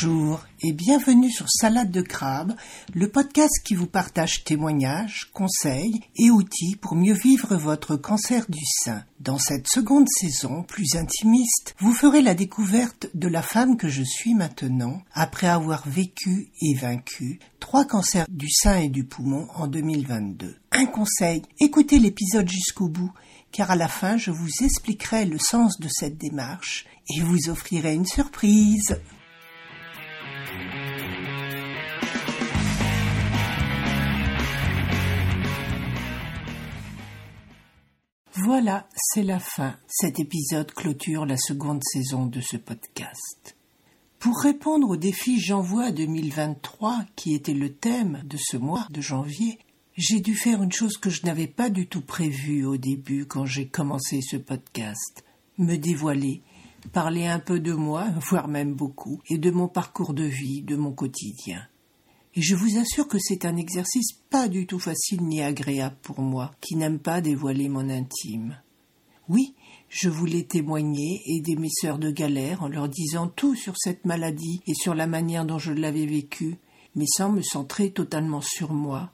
Bonjour et bienvenue sur Salade de crabe, le podcast qui vous partage témoignages, conseils et outils pour mieux vivre votre cancer du sein. Dans cette seconde saison, plus intimiste, vous ferez la découverte de la femme que je suis maintenant, après avoir vécu et vaincu trois cancers du sein et du poumon en 2022. Un conseil, écoutez l'épisode jusqu'au bout, car à la fin je vous expliquerai le sens de cette démarche et vous offrirai une surprise. Voilà, c'est la fin. Cet épisode clôture la seconde saison de ce podcast. Pour répondre au défi J'envoie 2023, qui était le thème de ce mois de janvier, j'ai dû faire une chose que je n'avais pas du tout prévue au début quand j'ai commencé ce podcast. Me dévoiler, parler un peu de moi, voire même beaucoup, et de mon parcours de vie, de mon quotidien. Je vous assure que c'est un exercice pas du tout facile ni agréable pour moi, qui n'aime pas dévoiler mon intime. Oui, je voulais témoigner, aider mes sœurs de galère en leur disant tout sur cette maladie et sur la manière dont je l'avais vécue, mais sans me centrer totalement sur moi,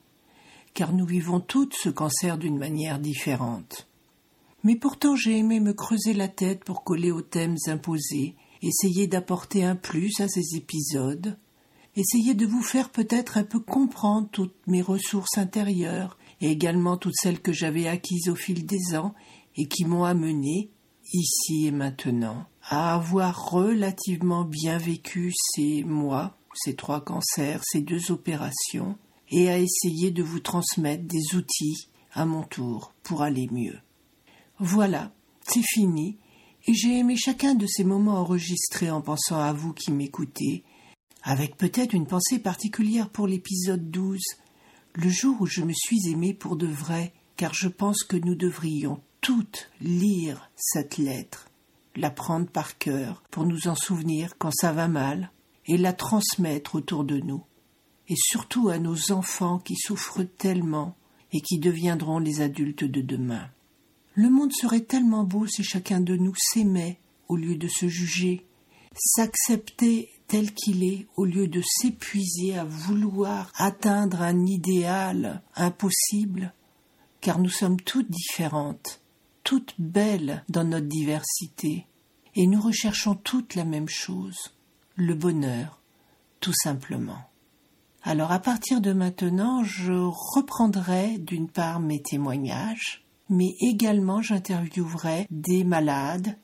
car nous vivons toutes ce cancer d'une manière différente. Mais pourtant j'ai aimé me creuser la tête pour coller aux thèmes imposés, essayer d'apporter un plus à ces épisodes, essayer de vous faire peut-être un peu comprendre toutes mes ressources intérieures et également toutes celles que j'avais acquises au fil des ans et qui m'ont amené, ici et maintenant, à avoir relativement bien vécu ces mois, ces trois cancers, ces deux opérations, et à essayer de vous transmettre des outils à mon tour pour aller mieux. Voilà, c'est fini, et j'ai aimé chacun de ces moments enregistrés en pensant à vous qui m'écoutez avec peut-être une pensée particulière pour l'épisode 12, le jour où je me suis aimée pour de vrai, car je pense que nous devrions toutes lire cette lettre, la prendre par cœur pour nous en souvenir quand ça va mal, et la transmettre autour de nous, et surtout à nos enfants qui souffrent tellement et qui deviendront les adultes de demain. Le monde serait tellement beau si chacun de nous s'aimait au lieu de se juger, s'accepter tel qu'il est, au lieu de s'épuiser à vouloir atteindre un idéal impossible, car nous sommes toutes différentes, toutes belles dans notre diversité, et nous recherchons toutes la même chose, le bonheur, tout simplement. Alors à partir de maintenant, je reprendrai d'une part mes témoignages, mais également j'interviewerai des malades,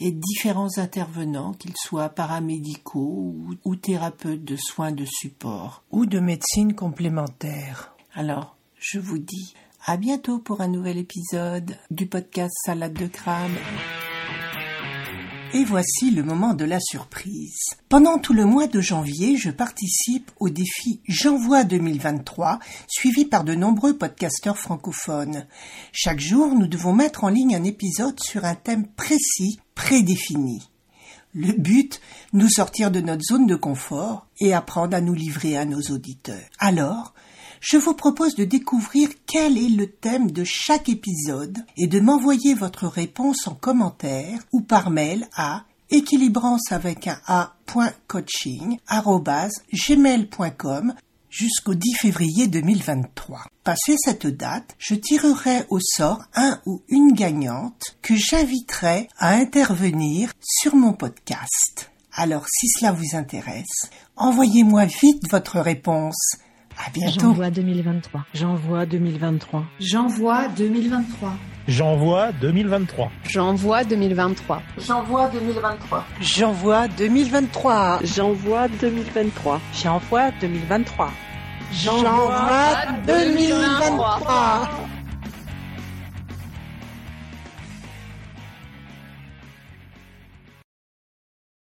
et différents intervenants, qu'ils soient paramédicaux ou, thérapeutes de soins de support ou de médecine complémentaire. Alors, je vous dis à bientôt pour un nouvel épisode du podcast Salade de crabe. Et voici le moment de la surprise. Pendant tout le mois de janvier, je participe au défi J'envoie 2023, suivi par de nombreux podcasteurs francophones. Chaque jour, nous devons mettre en ligne un épisode sur un thème précis, prédéfini. Le but, nous sortir de notre zone de confort et apprendre à nous livrer à nos auditeurs. Alors, je vous propose de découvrir quel est le thème de chaque épisode et de m'envoyer votre réponse en commentaire ou par mail à équilibrance avec un a.coaching.gmail.com jusqu'au 10 février 2023. Passé cette date, je tirerai au sort un ou une gagnante que j'inviterai à intervenir sur mon podcast. Alors si cela vous intéresse, envoyez-moi vite votre réponse à bientôt. J'envoie 2023. J'envoie 2023. J'envoie 2023. J'envoie 2023. J'envoie 2023. J'envoie 2023. J'envoie 2023. J'envoie 2023. J'envoie 2023. J'envoie 2023.